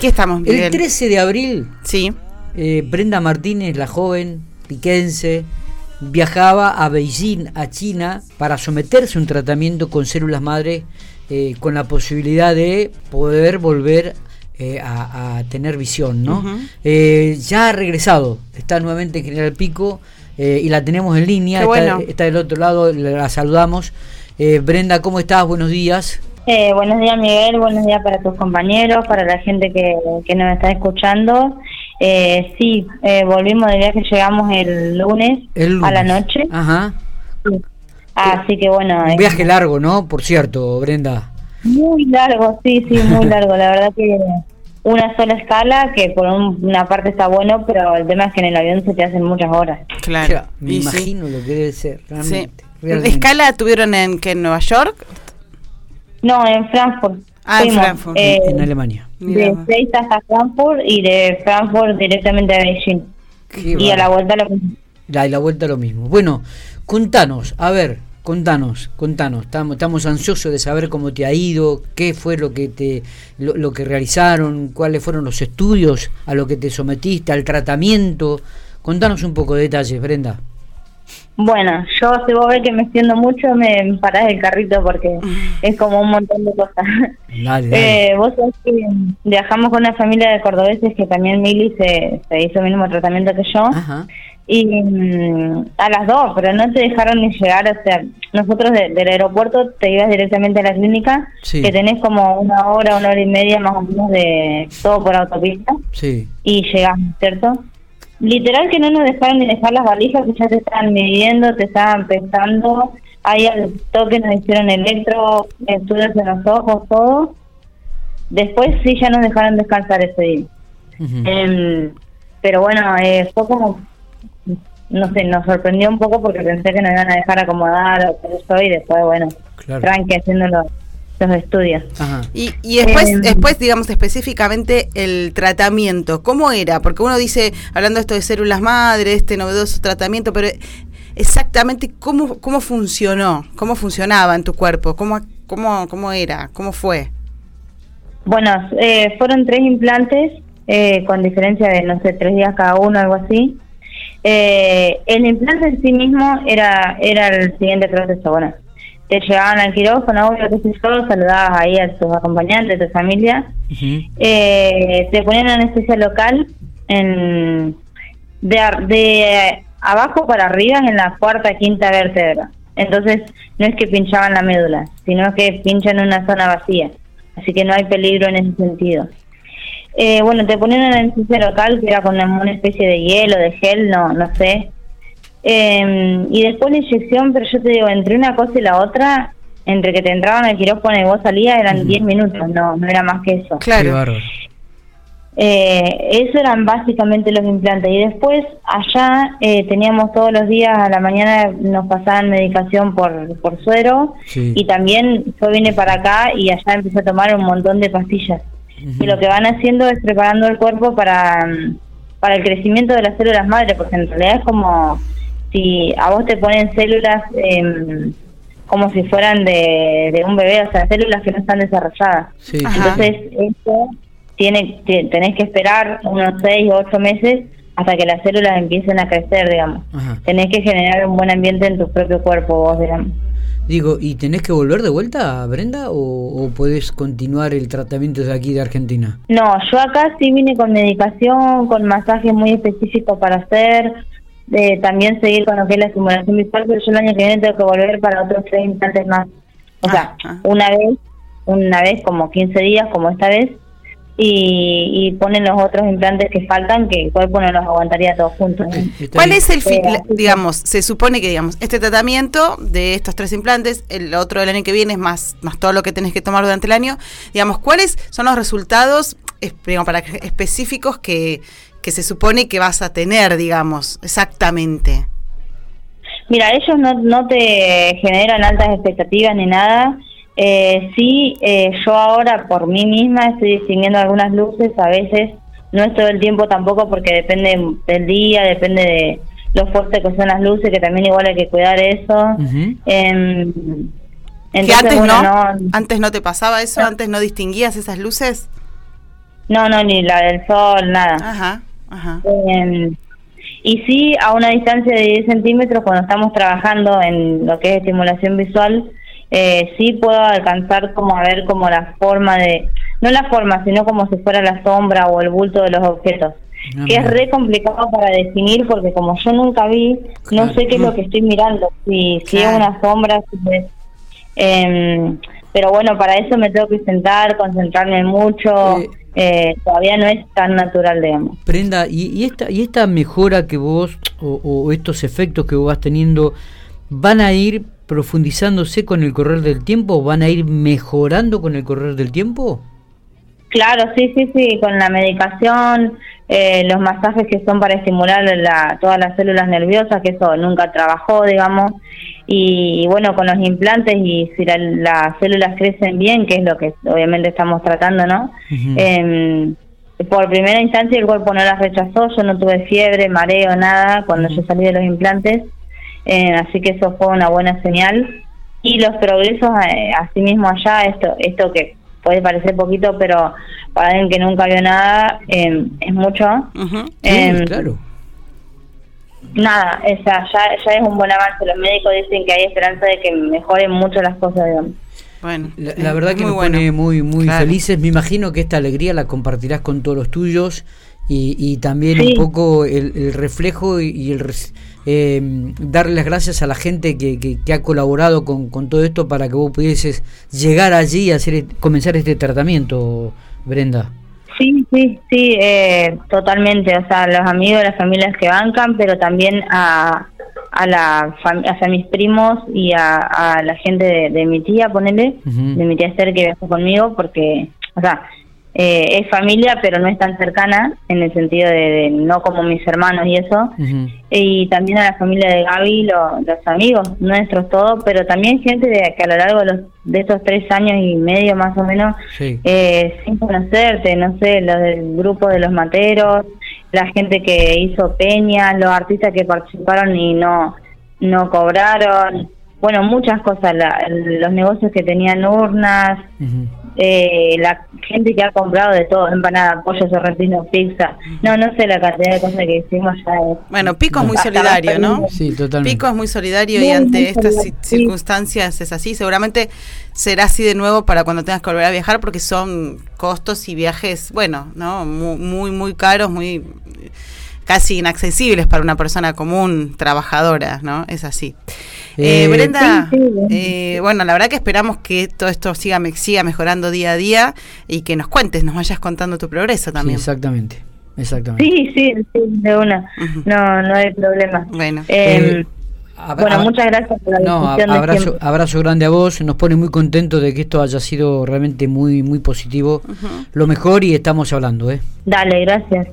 ¿Qué estamos viendo? El 13 de abril, Sí. eh, Brenda Martínez, la joven piquense, viajaba a Beijing, a China, para someterse a un tratamiento con células madre eh, con la posibilidad de poder volver eh, a, a tener visión, ¿no? Eh, ya ha regresado, está nuevamente en General Pico y la tenemos en línea, está, bueno. está del otro lado, la saludamos. Eh, Brenda, ¿cómo estás? Buenos días. Eh, buenos días, Miguel. Buenos días para tus compañeros, para la gente que, que nos está escuchando. Eh, sí, eh, volvimos de viaje, llegamos el lunes, El lunes. a la noche. Ajá. Sí. Así que bueno, Un eh, viaje largo, ¿no? Por cierto, Brenda. muy largo, sí, sí, muy largo. La verdad que una sola escala, que por un- una parte está bueno, pero el tema es que en el avión se te hacen muchas horas. Claro. Me Y sí. imagino lo que debe ser, Sí. Realmente. ¿Escala tuvieron en, que en Nueva York? No, en Frankfurt. Ah, en Frankfurt. eh, en Alemania. De. Seis hasta Frankfurt y de Frankfurt directamente a Beijing. Qué Y a la vuelta lo mismo. La, y la vuelta lo mismo. Bueno, contanos, a ver, contanos, contanos. Estamos, estamos ansiosos de saber cómo te ha ido, qué fue lo que te, lo, lo que realizaron, cuáles fueron los estudios a lo que te sometiste, al tratamiento. Contanos un poco de detalles, Brenda. Bueno, yo si vos ves que me extiendo mucho, me parás el carrito porque es como un montón de cosas. Dale, dale. Eh, vos sabés que viajamos con una familia de cordobeses que también Mili se, se hizo el mismo tratamiento que yo. Ajá. Y mm, a las dos, pero no te dejaron ni llegar, o sea, nosotros de- del aeropuerto te ibas directamente a la clínica, Sí. que tenés como una hora, una hora y media más o menos de todo por autopista Sí. y llegamos, ¿cierto? Literal que no nos dejaron ni dejar las valijas, que ya te estaban midiendo, te estaban pesando, ahí al toque nos hicieron electro, estudios en los ojos, todo. Después sí ya nos dejaron descansar ese día. Em, pero bueno, eh, fue como, no sé, nos sorprendió un poco porque pensé que nos iban a dejar acomodar o yo, y después, bueno, Claro. tranqui haciendo los, estudios. Ajá. Y, y después, Eh, después, digamos específicamente el tratamiento, ¿cómo era? Porque uno dice, hablando de esto de células madre, este novedoso tratamiento, pero exactamente cómo, cómo funcionó, cómo funcionaba en tu cuerpo, cómo, cómo, cómo era, cómo fue. Bueno, eh, fueron tres implantes eh, con diferencia de, no sé, tres días cada uno, algo así. Eh, el implante en sí mismo era era el siguiente proceso. Bueno, te llevaban al quirófano, obvio, qué sé yo, saludabas ahí a tus acompañantes, a tu familia. Eh, te ponían anestesia local en de, de abajo para arriba en la cuarta, quinta vértebra. Entonces, no es que pinchaban la médula, sino que pinchan una zona vacía. Así que no hay peligro en ese sentido. Eh, bueno, te ponían anestesia local que era con una especie de hielo, de gel, no, no sé. Eh, y después la inyección, pero yo te digo, entre una cosa y la otra, entre que te entraban al quirófano y vos salías, eran Ujú. 10 minutos, no, no era más que eso. Claro. Eh, eso eran básicamente los implantes. Y después, allá eh, teníamos todos los días a la mañana, nos pasaban medicación por, por suero. Sí. Y también yo vine para acá y allá empecé a tomar un montón de pastillas. Y lo que van haciendo es preparando el cuerpo para, para el crecimiento de las células madre, porque en realidad es como si a vos te ponen células em, como si fueran de, de un bebé, o sea, células que no están desarrolladas. Sí. Entonces, esto tiene, te- tenés que esperar unos 6 o 8 meses hasta que las células empiecen a crecer, digamos. Ajá. Tenés que generar un buen ambiente en tu propio cuerpo, vos, digamos. Digo, ¿y tenés que volver de vuelta, Brenda, o, o podés continuar el tratamiento de aquí de Argentina? No, yo acá sí vine con medicación, con masajes muy específicos para hacer, eh, también seguir con lo que es la estimulación visual, pero yo el año que viene tengo que volver para otros tres implantes más. O sea, Ajá. una vez, una vez como 15 días, como esta vez, y, y ponen los otros implantes que faltan, que el cuerpo no los aguantaría todos juntos. ¿Cuál es el fin? Eh, digamos, se supone que digamos este tratamiento de estos tres implantes, el otro del año que viene es más, más todo lo que tenés que tomar durante el año. Digamos, ¿cuáles son los resultados es- digamos, para que- específicos que, que se supone que vas a tener, digamos, exactamente? Mira, ellos no, no te generan altas expectativas ni nada. Eh, sí, eh, yo ahora por mí misma estoy distinguiendo algunas luces, a veces no es todo el tiempo tampoco porque depende del día, depende de lo fuerte que son las luces, que también igual hay que cuidar eso. Em, entonces, antes bueno, no, antes no te pasaba eso, antes no distinguías esas luces. No, no, ni la del sol, nada. Ajá, ajá. Eh, y sí, a una distancia de 10 centímetros, cuando estamos trabajando en lo que es estimulación visual, eh, sí puedo alcanzar como a ver como la forma de, no la forma, sino como si fuera la sombra o el bulto de los objetos. Ah, que es re complicado para definir porque como yo nunca vi, Claro. no sé qué es lo que estoy mirando, si, si es una sombra, si es... em, pero bueno, para eso me tengo que sentar, concentrarme mucho, Eh. Eh, todavía no es tan natural, digamos. Prenda, y, y esta, y esta mejora que vos, o, o estos efectos que vos vas teniendo, ¿van a ir profundizándose con el correr del tiempo? ¿Van a ir mejorando con el correr del tiempo? Claro, sí, sí, sí, con la medicación, eh, los masajes que son para estimular la, todas las células nerviosas, que eso nunca trabajó, digamos, y, bueno, con los implantes y si la- las células crecen bien, que es lo que obviamente estamos tratando, ¿no? Em, por primera instancia el cuerpo no las rechazó, yo no tuve fiebre, mareo, nada cuando yo salí de los implantes, eh, así que eso fue una buena señal. Y los progresos, eh, así mismo allá, esto, esto que puede parecer poquito, pero para alguien que nunca vio nada, eh, es mucho. Sí, Em, claro. Nada, esa, ya, ya es un buen avance. Los médicos dicen que hay esperanza de que mejoren mucho las cosas, digamos. Bueno, La, la verdad que muy nos bueno. pone muy, muy Claro. felices. Me imagino que esta alegría la compartirás con todos los tuyos y, y también Sí. un poco el, el reflejo y, y el eh, darle las gracias a la gente que, que- que ha colaborado con, con todo esto para que vos pudieses llegar allí y hacer, comenzar este tratamiento, Brenda. Sí, sí, sí, eh, totalmente. O sea, los amigos, las familias que bancan, pero también a, a, la hacia mis primos y a, a la gente de, de mi tía, ponele, de mi tía Esther que viajó conmigo, porque, o sea, eh, es familia, pero no es tan cercana, en el sentido de, de no como mis hermanos y eso. Y también a la familia de Gaby, lo- los amigos nuestros, todos, pero también gente de, que a lo largo de, los, de estos tres años y medio más o menos, Sí. eh, sin conocerte, no sé, los del grupo de los materos, la gente que hizo peñas, los artistas que participaron y no, no cobraron, bueno, muchas cosas, la- los negocios que tenían urnas. Eh, la gente que ha comprado de todo, empanada, pollo sorrentino, pizza, no, no sé la cantidad de cosas que hicimos ya. es- Bueno, Pico es muy solidario, ¿no? Sí, totalmente. Pico es muy solidario Muy, y ante estas sí. circunstancias es así. Seguramente será así de nuevo para cuando tengas que volver a viajar porque son costos y viajes, bueno, ¿no? Muy, muy, muy caros, muy casi inaccesibles para una persona común, trabajadora, ¿no? Es así. Eh, Eh, Brenda, sí, sí. eh, bueno, la verdad que esperamos que todo esto siga, me- siga mejorando día a día y que nos cuentes, nos vayas contando tu progreso Sí, también. exactamente. Exactamente. Sí, sí, sí, de una, no, no hay problema. Bueno. Eh, Eh, bueno, muchas gracias por la No, a- discusión de abrazo, siempre. abrazo grande a vos. Nos pone muy contento de que esto haya sido realmente muy, muy positivo. Lo mejor y estamos hablando, ¿eh? Dale, gracias.